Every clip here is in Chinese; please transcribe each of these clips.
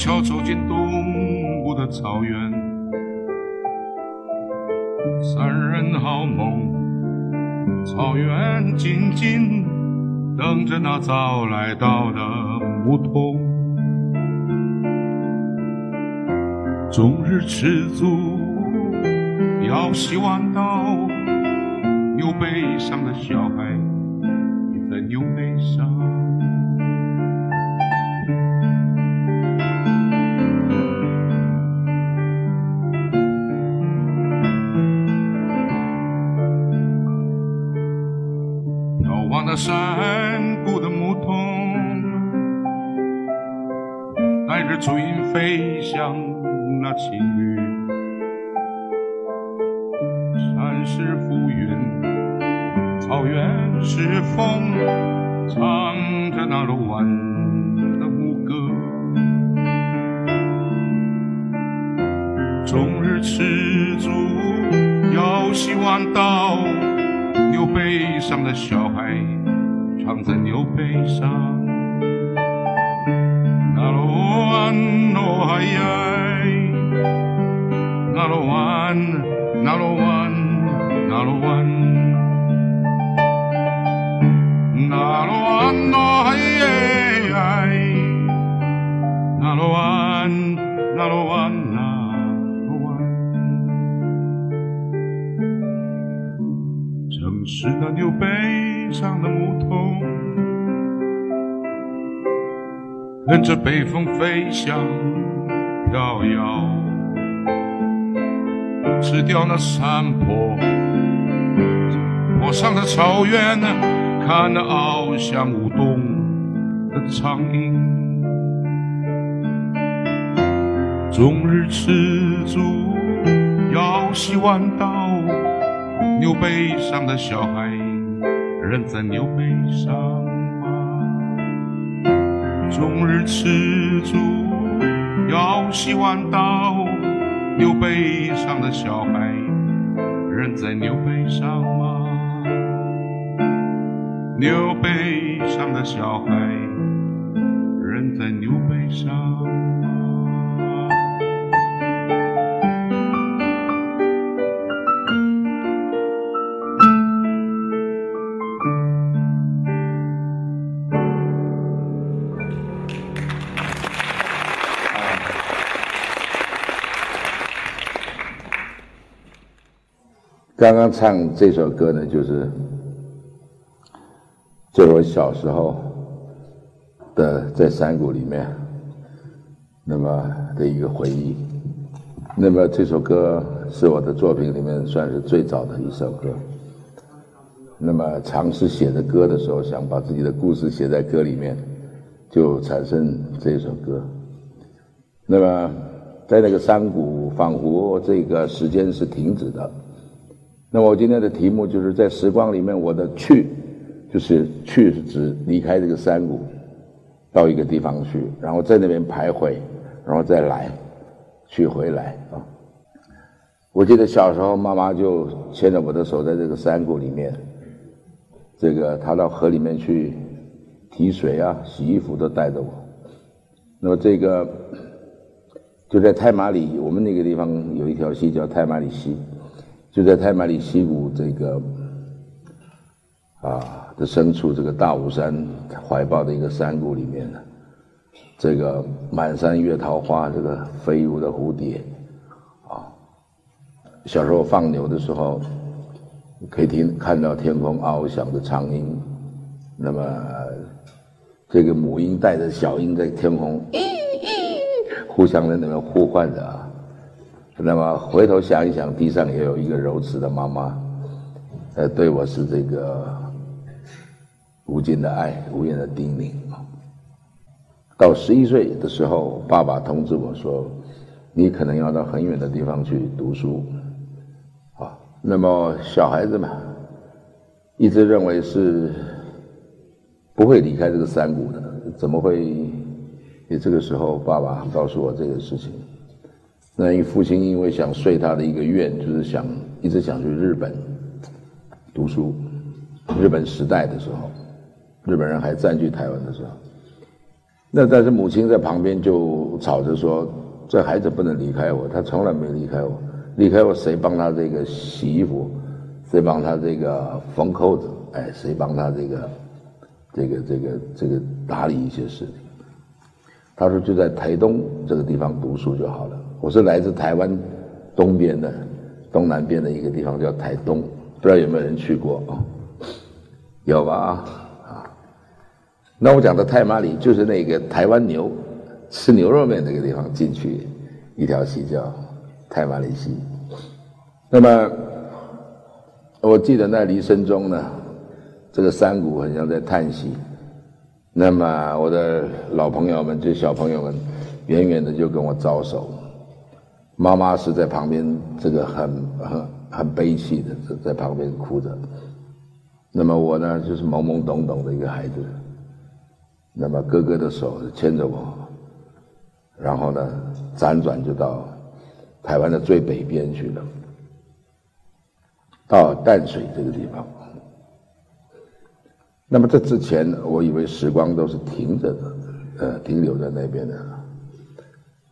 悄悄走进东部的草原。三人好梦，草原静静等着那早来到的牧童。终日吃足，要洗碗刀，牛背上的小是风，跟着北风飞翔飘摇，吃掉那山坡，坡上的草原，看那翱翔舞动的苍鹰。终日吃足，要洗碗刀，牛背上的小孩仍在牛背上？终日吃住，要洗碗到，牛背上的小孩人在牛背上吗？牛背上的小孩人在牛背上刚刚唱这首歌呢，就是就是我小时候的在山谷里面，那么的一个回忆。那么这首歌是我的作品里面算是最早的一首歌。那么尝试写的歌的时候，想把自己的故事写在歌里面，就产生这首歌。那么在那个山谷，仿佛这个时间是停止的。那么我今天的题目就是在时光里面，我的去，就是去是指离开这个山谷，到一个地方去，然后在那边徘徊，然后再来，去回来啊。我记得小时候妈妈就牵着我的手，在这个山谷里面，这个她到河里面去提水啊、洗衣服都带着我。那么这个就在太马里，我们那个地方有一条溪叫太马里溪。就在太马里溪谷这个啊的深处，这个大武山怀抱的一个山谷里面呢，这个满山月桃花，这个飞舞的蝴蝶啊，小时候放牛的时候，可以听看到天空翱翔的苍鹰，那么这个母鹰带着小鹰在天空互相在那边呼唤着啊。那么回头想一想，地上也有一个柔慈的妈妈，呃，对我是这个无尽的爱，无言的叮咛。到十一岁的时候，爸爸通知我说：“你可能要到很远的地方去读书。”啊那么小孩子嘛，一直认为是不会离开这个山谷的，怎么会？也这个时候，爸爸告诉我这个事情。那父亲因为想遂他的一个愿，就是想一直想去日本读书。日本时代的时候，日本人还占据台湾的时候，那但是母亲在旁边就吵着说：“这孩子不能离开我，他从来没离开我。离开我，谁帮他这个洗衣服？谁帮他这个缝扣子？哎，谁帮他这个这个这个这个打理一些事情？”他说：“就在台东这个地方读书就好了。”我是来自台湾东边的东南边的一个地方叫台东，不知道有没有人去过啊？有吧？啊，那我讲的太麻里就是那个台湾牛吃牛肉面那个地方进去一条溪叫太麻里溪。那么我记得那离深中呢，这个山谷很像在叹息。那么我的老朋友们，就小朋友们，远远的就跟我招手。妈妈是在旁边，这个很很很悲戚的，在在旁边哭着。那么我呢，就是懵懵懂懂的一个孩子。那么哥哥的手牵着我，然后呢，辗转就到台湾的最北边去了，到淡水这个地方。那么这之前，我以为时光都是停着的，呃，停留在那边的。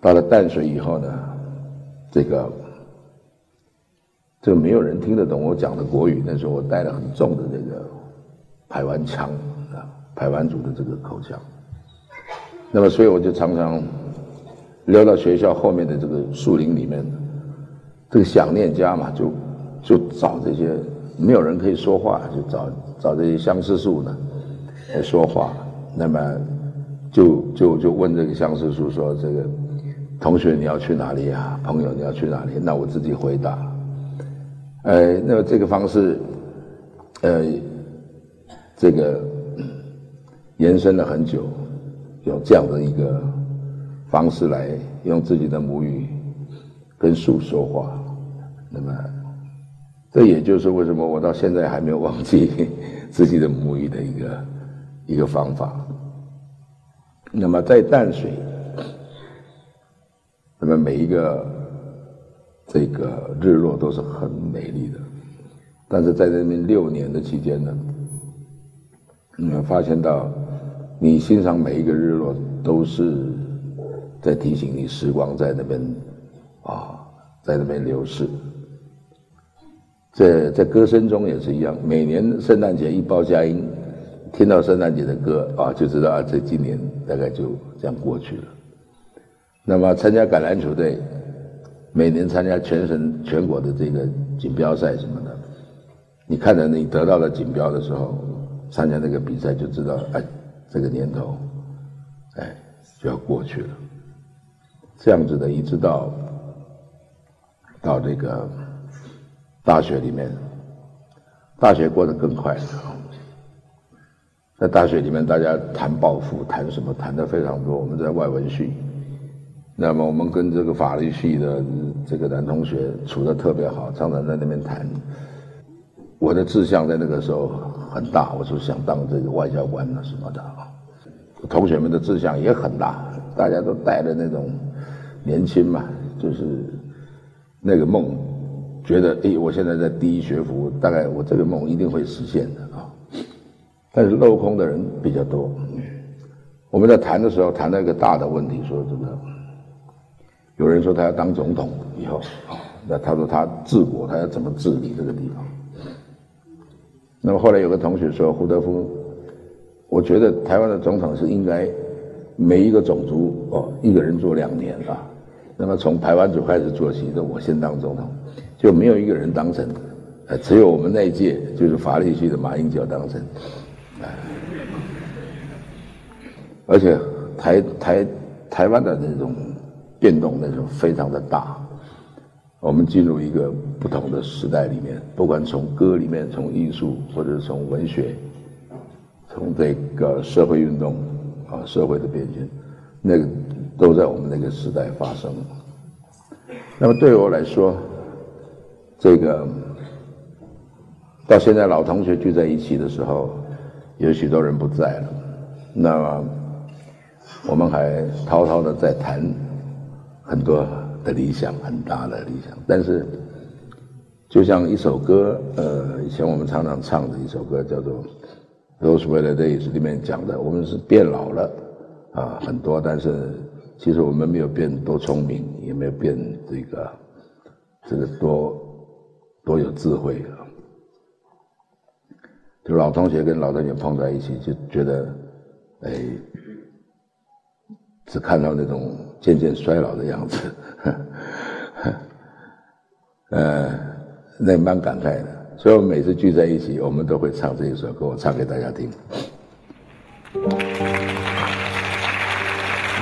到了淡水以后呢，这个，这个没有人听得懂我讲的国语。那时候我带了很重的这个台湾腔啊，台湾族的这个口腔。那么，所以我就常常溜到学校后面的这个树林里面，这个想念家嘛，就就找这些没有人可以说话，就找。找这些相思树呢来说话，那么就就就问这个相思树说：“这个同学你要去哪里啊？朋友你要去哪里？”那我自己回答。哎，那这个方式，呃，这个延伸了很久，有这样的一个方式来用自己的母语跟树说话，那么。这也就是为什么我到现在还没有忘记 自己的母语的一个一个方法。那么在淡水，那么每一个这个日落都是很美丽的，但是在那边六年的期间呢，你会发现到你欣赏每一个日落都是在提醒你时光在那边啊，在那边流逝。在在歌声中也是一样，每年圣诞节一报佳音，听到圣诞节的歌啊，就知道啊，这今年大概就这样过去了。那么参加橄榄球队，每年参加全省全国的这个锦标赛什么的，你看着你得到了锦标的时候，参加那个比赛就知道，哎，这个年头，哎，就要过去了。这样子的，一直到到这个。大学里面，大学过得更快。在大学里面，大家谈抱负，谈什么？谈的非常多。我们在外文系，那么我们跟这个法律系的这个男同学处的特别好，常常在那边谈。我的志向在那个时候很大，我说想当这个外交官啊什么的。同学们的志向也很大，大家都带着那种年轻嘛，就是那个梦。觉得哎，我现在在第一学府，大概我这个梦一定会实现的啊。但是镂空的人比较多。我们在谈的时候谈到一个大的问题，说这个有人说他要当总统以后啊，那他说他治国，他要怎么治理这个地方？那么后来有个同学说，胡德夫，我觉得台湾的总统是应该每一个种族哦，一个人做两年啊。那么从台湾族开始做起，那我先当总统。就没有一个人当成，呃，只有我们那一届就是法律系的马英九当成，而且台台台湾的那种变动那种非常的大，我们进入一个不同的时代里面，不管从歌里面、从艺术或者从文学，从这个社会运动啊，社会的变迁，那个都在我们那个时代发生。那么对我来说。这个到现在老同学聚在一起的时候，有许多人不在了，那么我们还滔滔的在谈很多的理想，很大的理想。但是，就像一首歌，呃，以前我们常常唱的一首歌，叫做《Those Were the Days》里面讲的，我们是变老了啊，很多，但是其实我们没有变多聪明，也没有变这个这个多多有智慧。就老同学跟老同学碰在一起，就觉得，哎，只看到那种渐渐衰老的样子，呵呵呃，那蛮感慨的。所以我们每次聚在一起，我们都会唱这一首歌，我唱给大家听。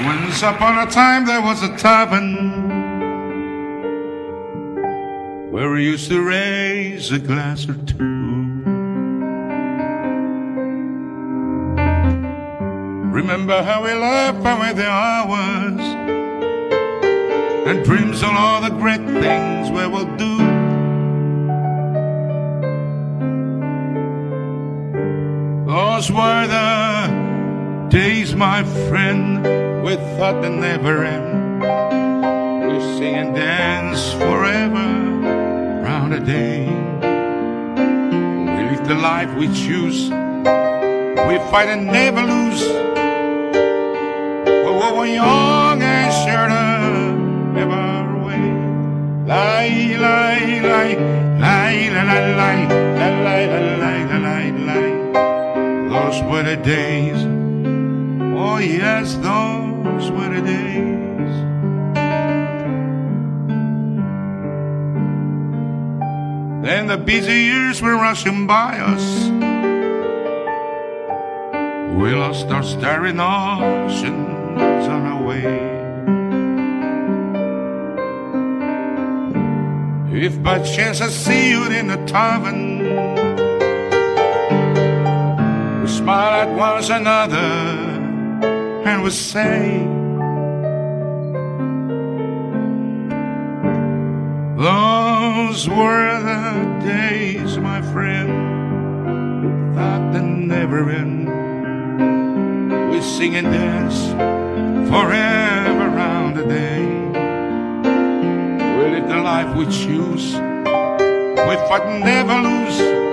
Once upon a time there was a tavern where we used to raise a glass or two. Remember how we laughed away the hours and dreams on all the great things we will do. Those were the days, my friend, we thought they never end. We sing and dance forever round a day. We live the life we choose. We fight and never lose young and sure never wait. Lie, lie, lie, lie, lie, lie, lie, lie, lie, lie, lie, lie. Those were the days. Oh yes, those were the days. Then the busy years were rushing by us. We lost our staring ocean on our way. If by chance I see you in a tavern, we smile at one another and we say, Those were the days, my friend, that they never end. We sing and dance forever round the day. We live the life we choose, we fight and never lose.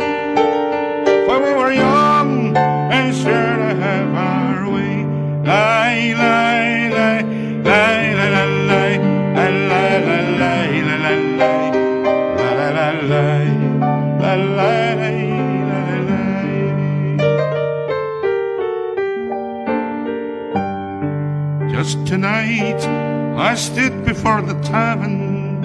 Tonight I stood before the tavern.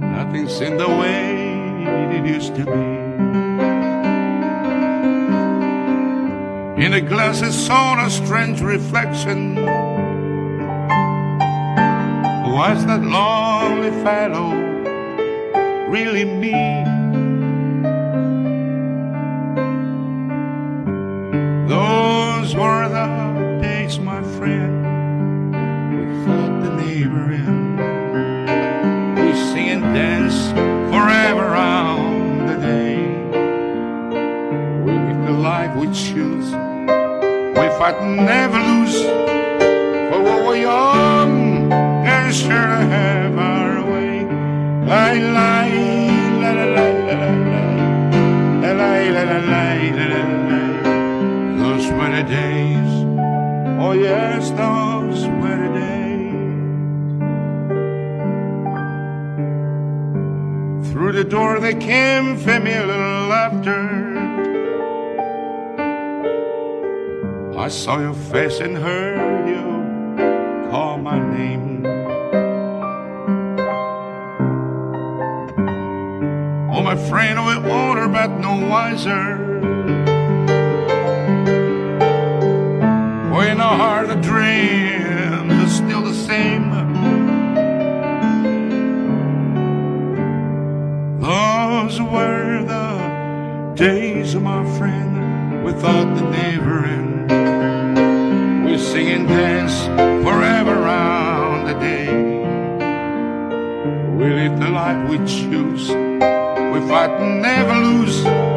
Nothing's in the way it used to be. In the glass I saw a strange reflection. Was that lonely fellow really me? And never lose. For what we're young and sure to have our way. La la la la la la la la la la la la those were the days. Oh, yes, those were the days. Through the door they came familiar laughter. I saw your face and heard you call my name. Oh, my friend, we're older but no wiser. in our heart the dream is still the same. Those were the days, of my friend, without the never end sing and dance forever round the day. We live the life we choose, we fight and never lose.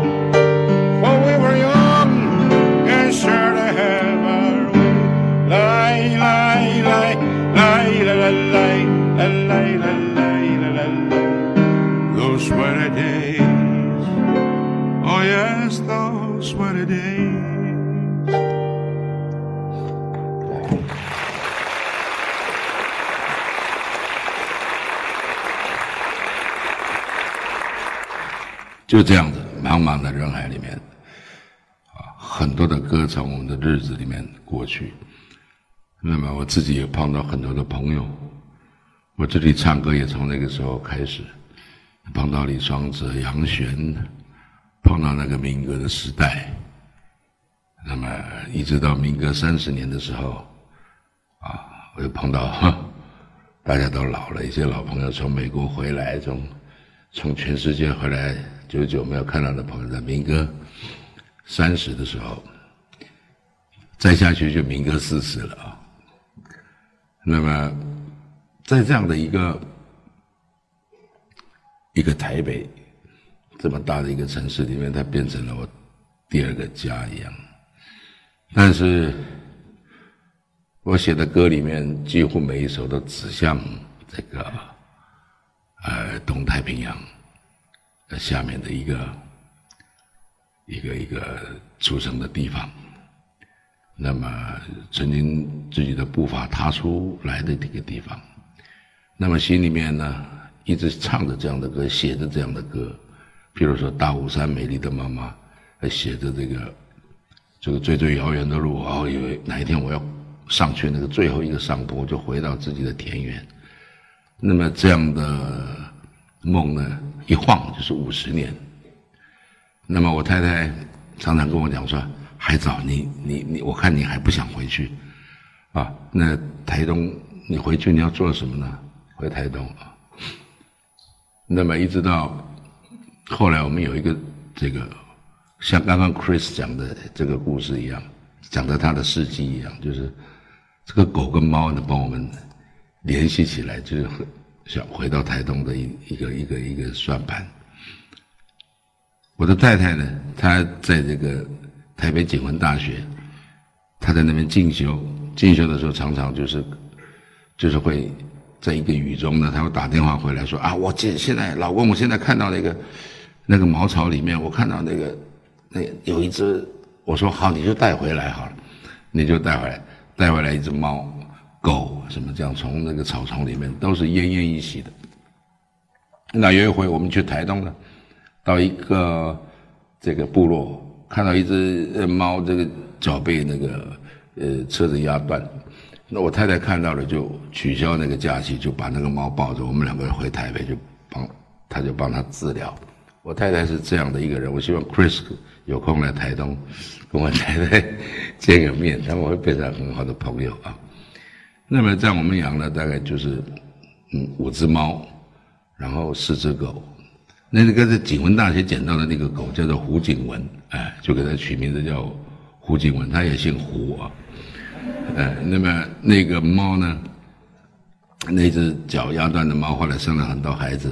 就这样子，茫茫的人海里面，啊，很多的歌从我们的日子里面过去。那么我自己也碰到很多的朋友，我这里唱歌也从那个时候开始，碰到李双泽、杨璇，碰到那个民歌的时代。那么一直到民歌三十年的时候，啊，我又碰到 大家都老了，一些老朋友从美国回来，从从全世界回来。久久没有看到的朋友，在民歌三十的时候，再下去就民歌四十了啊。那么，在这样的一个一个台北这么大的一个城市里面，它变成了我第二个家一样。但是，我写的歌里面几乎每一首都指向这个呃东太平洋。在下面的一个一个一个出生的地方，那么曾经自己的步伐踏出来的这个地方，那么心里面呢一直唱着这样的歌，写着这样的歌，比如说《大雾山美丽的妈妈》，写着这个这个最最遥远的路，哦，以为哪一天我要上去那个最后一个上坡，就回到自己的田园，那么这样的梦呢？一晃就是五十年。那么我太太常常跟我讲说：“还早，你你你，我看你还不想回去，啊？那台东你回去你要做什么呢？回台东啊？那么一直到后来，我们有一个这个像刚刚 Chris 讲的这个故事一样，讲的他的事迹一样，就是这个狗跟猫呢帮我们联系起来，就是很。”想回到台东的一一个一个一个算盘。我的太太呢，她在这个台北警文大学，她在那边进修。进修的时候，常常就是就是会在一个雨中呢，她会打电话回来说：“啊，我现现在老公，我现在看到那个那个茅草里面，我看到那个那有一只。”我说：“好，你就带回来好了，你就带回来，带回来一只猫。”狗什么这样从那个草丛里面都是奄奄一息的。那有一回我们去台东了，到一个这个部落，看到一只猫，这个脚被那个呃车子压断。那我太太看到了，就取消那个假期，就把那个猫抱着，我们两个人回台北，就帮他就帮他治疗。我太太是这样的一个人，我希望 Chris 有空来台东跟我太太见个面，他们会变成很好的朋友啊。那么在我们养了大概就是，嗯，五只猫，然后四只狗。那个在景文大学捡到的那个狗叫做胡景文，哎，就给它取名字叫胡景文，它也姓胡啊。哎，那么那个猫呢，那只脚压断的猫后来生了很多孩子。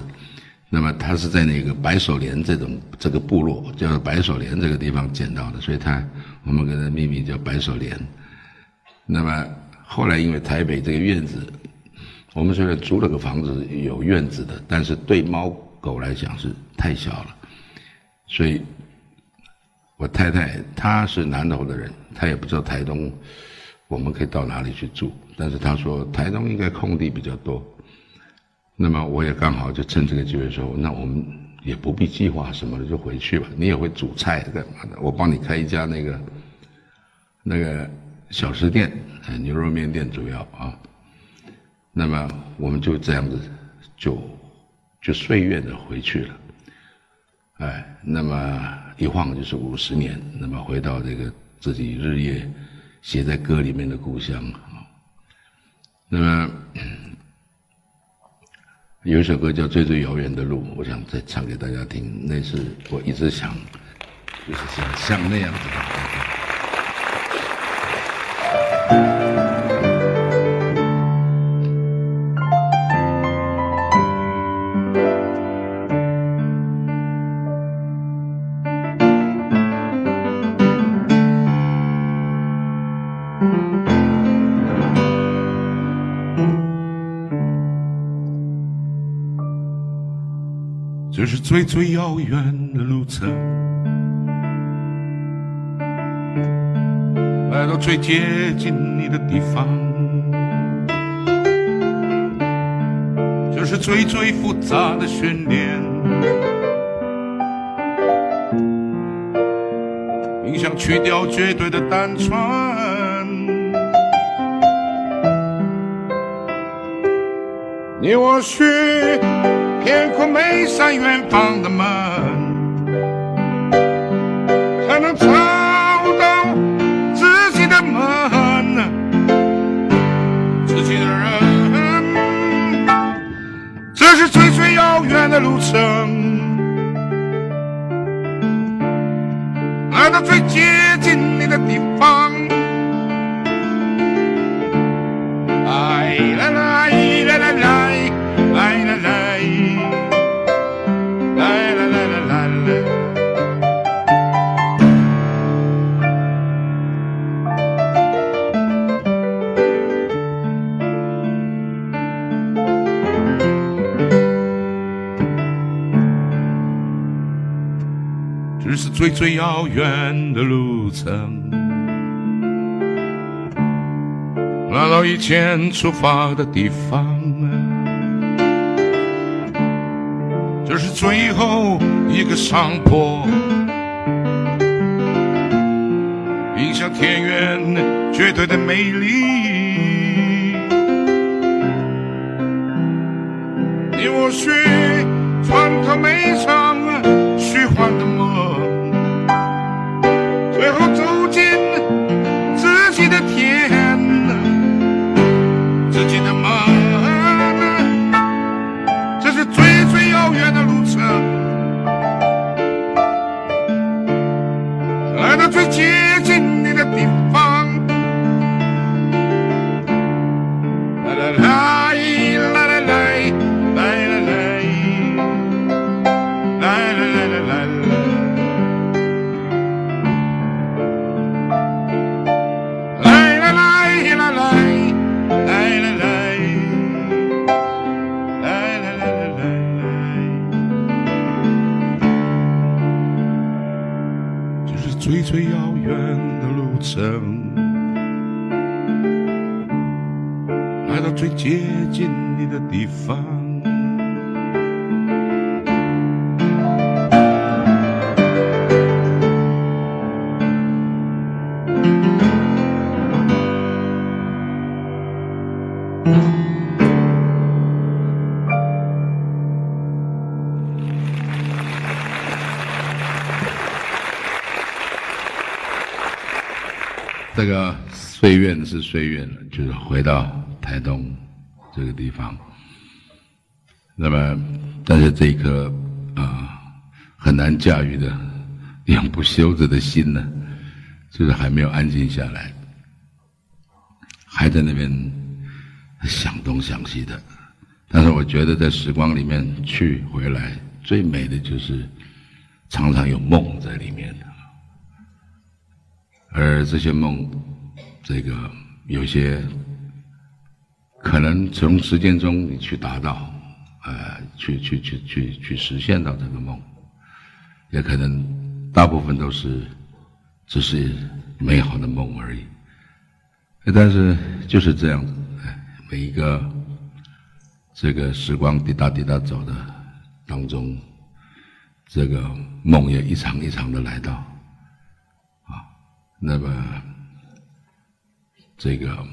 那么它是在那个白手莲这种这个部落，叫做白手莲这个地方捡到的，所以它我们给它命名叫白手莲。那么。后来因为台北这个院子，我们虽然租了个房子有院子的，但是对猫狗来讲是太小了，所以，我太太她是南投的人，她也不知道台东我们可以到哪里去住，但是她说台东应该空地比较多，那么我也刚好就趁这个机会说，那我们也不必计划什么的就回去吧，你也会煮菜干嘛的，我帮你开一家那个那个。小吃店，牛肉面店主要啊。那么我们就这样子，就就岁月的回去了。哎，那么一晃就是五十年，那么回到这个自己日夜写在歌里面的故乡啊。那么有一首歌叫《最最遥远的路》，我想再唱给大家听。那是我一直想，就是像像那样子的。这是最最遥远。最接近你的地方。这是最最复杂的训练，冥想去掉绝对的单纯。你我需。天空每扇远方的门，才能 delusion. And the victim. 遥远的路程，来到以前出发的地方。这是最后一个上坡，迎向田园绝对的美丽。你我需穿透每场岁月是岁月了，就是回到台东这个地方。那么，但是这一颗啊很难驾驭的永不休止的心呢，就是还没有安静下来，还在那边想东想西的。但是我觉得在时光里面去回来，最美的就是常常有梦在里面的。而这些梦，这个有些可能从实践中你去达到，呃，去去去去去实现到这个梦，也可能大部分都是只是美好的梦而已。但是就是这样子，每一个这个时光滴答滴答走的当中，这个梦也一场一场的来到啊。那么，这个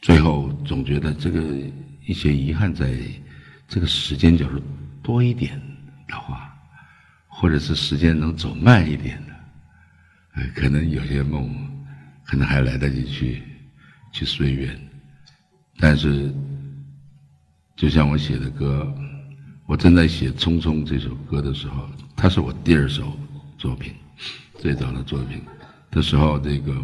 最后总觉得这个一些遗憾，在这个时间角度多一点的话，或者是时间能走慢一点的，呃，可能有些梦可能还来得及去去随缘。但是，就像我写的歌，我正在写《匆匆》这首歌的时候，它是我第二首作品，最早的作品。的时候，这个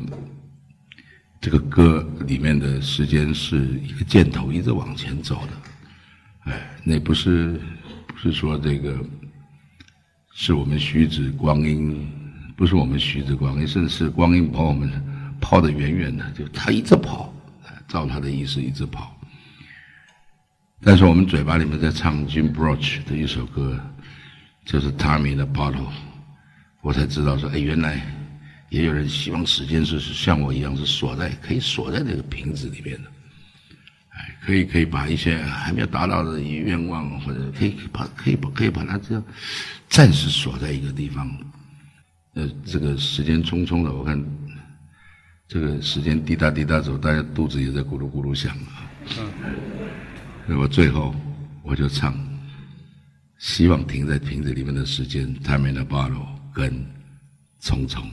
这个歌里面的时间是一个箭头一直往前走的，哎，那不是不是说这个是我们虚指光阴，不是我们虚指光阴，甚至是光阴把我们抛。得远远的，就他一直跑，照他的意思一直跑。但是我们嘴巴里面在唱 Jim Broch 的一首歌，就是 Time in a Bottle，我才知道说，哎，原来也有人希望时间是像我一样是锁在可以锁在那个瓶子里面的，哎，可以可以把一些还没有达到的愿望或者可以把可以把可以把它这样暂时锁在一个地方。呃，这个时间匆匆的，我看这个时间滴答滴答走，大家肚子也在咕噜咕噜响啊。那么最后，我就唱，希望停在瓶子里面的时间，Time in bottle，跟匆匆。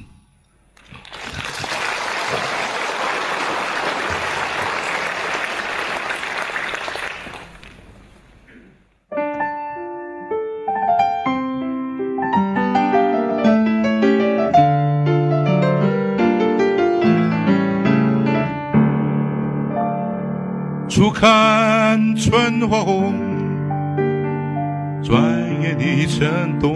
花红，转眼已成冬。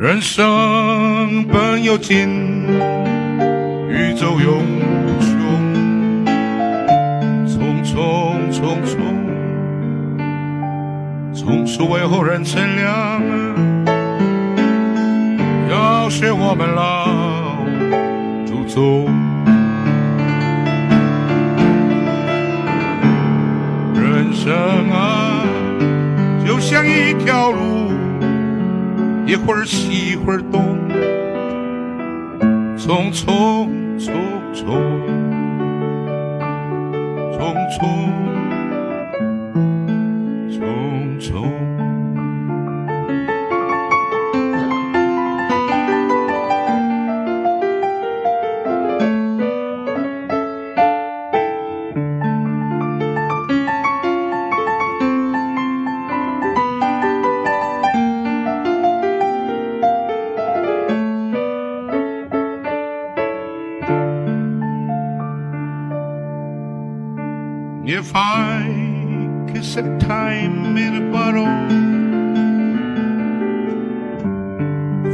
人生本有尽，宇宙永无穷。匆匆匆匆，总是为后人乘凉。要学我们老祖宗，人生啊，就像一条路。一会儿西一会儿东，匆匆匆匆，匆匆。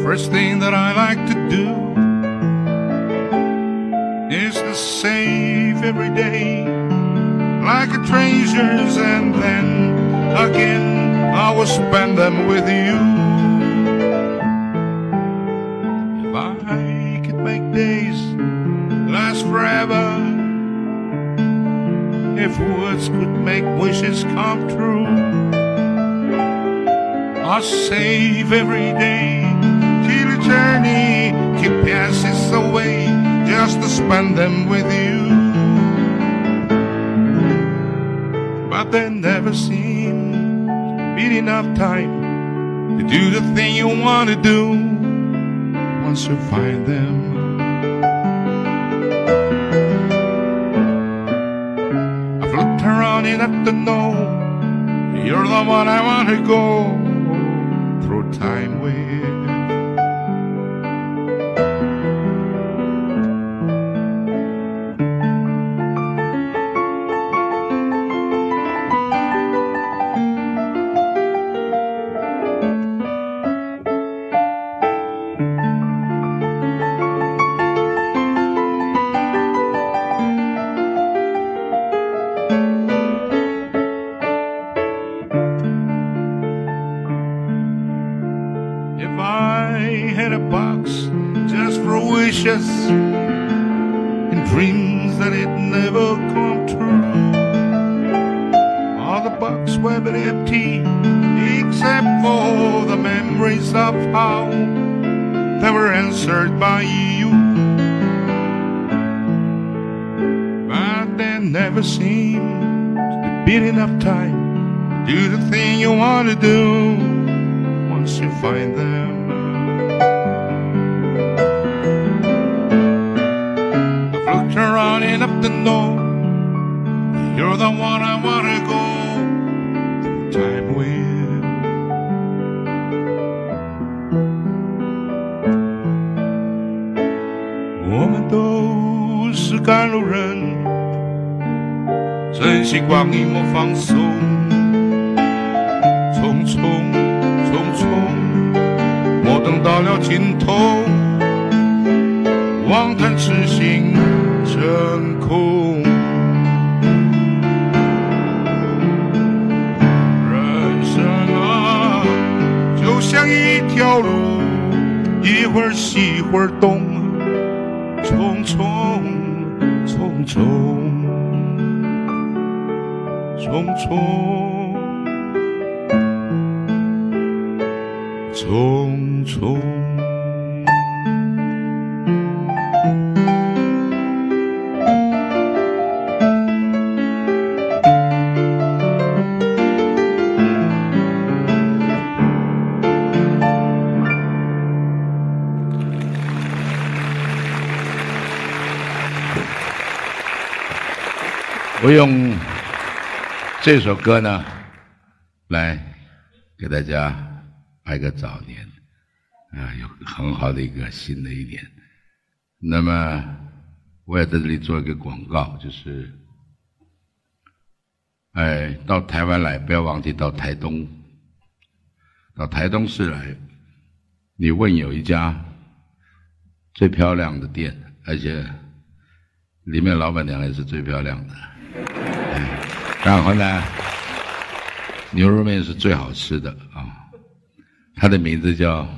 First thing that I like to do is to save every day like a treasures, and then again I will spend them with you. If I could make days last forever if words could make wishes come true. I'll save every day till eternity passes away just to spend them with you. But there never seems to be enough time to do the thing you want to do once you find them. enough to know you're the one I want to go 等到了尽头，妄谈痴心成空。人生啊，就像一条路，一会儿西，一会儿东，匆匆，匆匆，匆匆，匆。我用这首歌呢，来给大家拜个早年，啊，有很好的一个新的一年。那么，我也在这里做一个广告，就是，哎，到台湾来，不要忘记到台东，到台东市来，你问有一家最漂亮的店，而且里面老板娘也是最漂亮的。然后呢，牛肉面是最好吃的啊，它的名字叫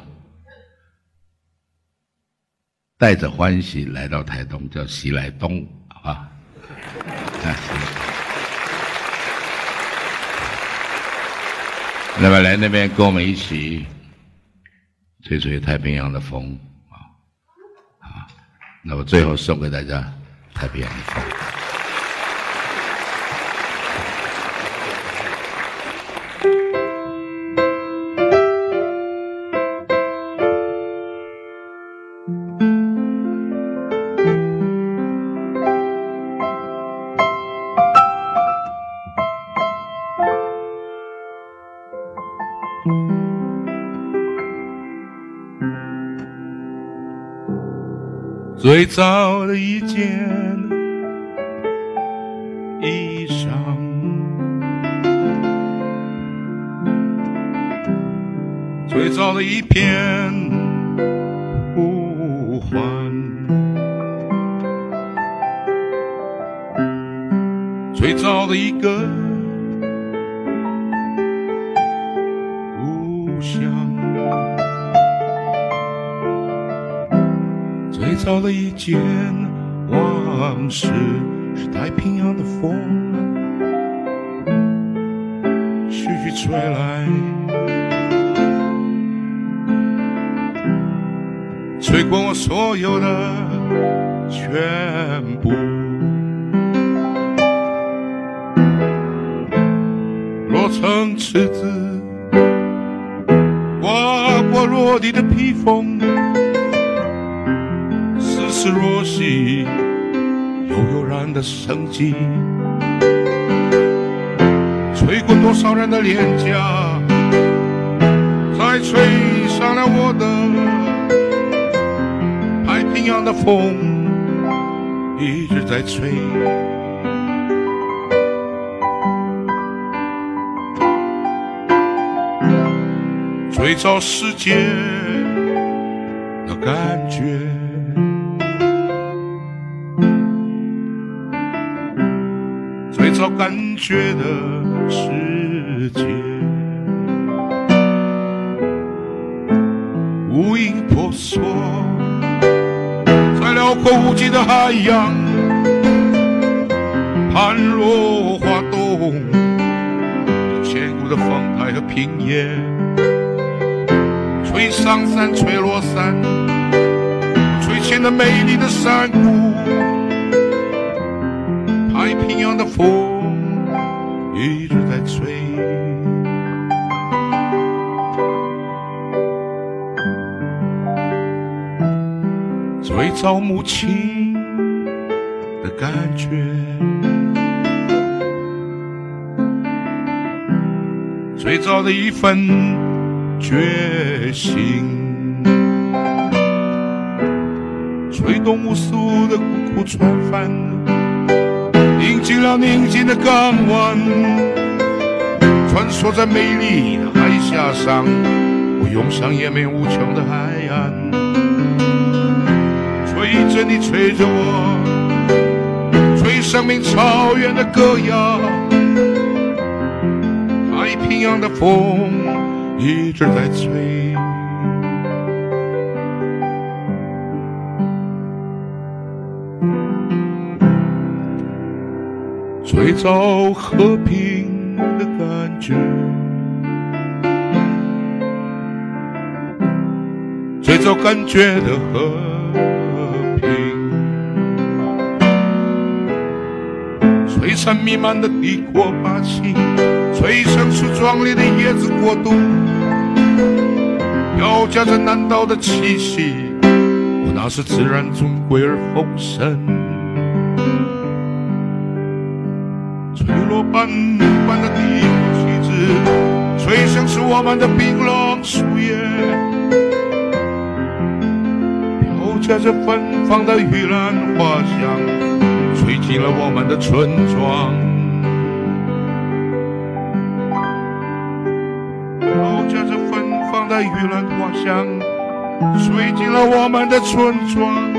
带着欢喜来到台东，叫喜来东，好吧？啊，那么来那边跟我们一起吹吹太平洋的风啊啊！那我最后送给大家太平洋的风。最早的一件衣裳，最早的一片呼唤，最早的一个最早的一件往事是太平洋的风，徐徐吹来，吹过我所有的全部。落成赤子刮过落地的披风。丝丝若细，悠悠然的生机，吹过多少人的脸颊，再吹上了我的太平洋的风，一直在吹。最早世界的感觉。找感觉的世界，无影婆娑，在辽阔无际的海洋，盘落花动，千古的风台和平野，吹上山，吹落山，吹起了美丽的山谷。太平洋的风老母亲的感觉。最早的一份觉醒。吹动无数的孤孤船帆引进了宁静的港湾。穿梭在美丽的海峡上。我涌向延绵无穷的海岸。吹着你，吹着我，吹生命草原的歌谣。太平洋的风一直在吹，最早和平的感觉，最早感觉的和璀璨弥漫的帝国霸气。吹生出壮丽的椰子国度，飘夹着南岛的气息。我那是自然尊贵而丰盛，吹落斑斑的帝国旗帜，吹响是我们的槟榔树叶，飘夹着芬芳的玉兰花香，进了我们的村庄。带着芬芳的玉兰花香，吹进了我们的村庄，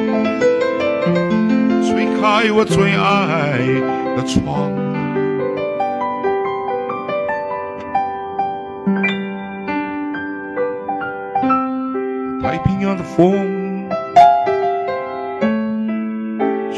吹开我最爱的窗。太平洋的风，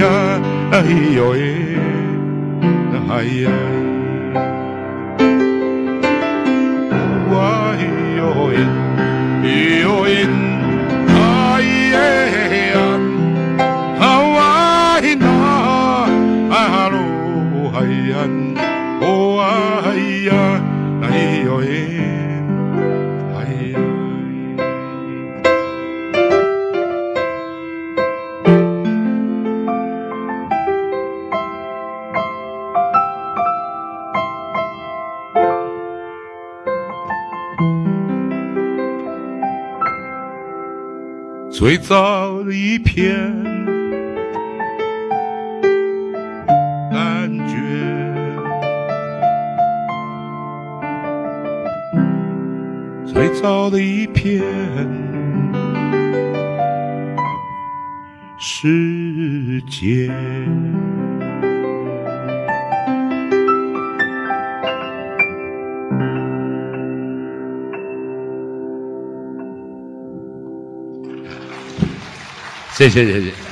哎呀，哎呦耶。哎最早的一片感觉，最早的一片世界。谢谢谢谢。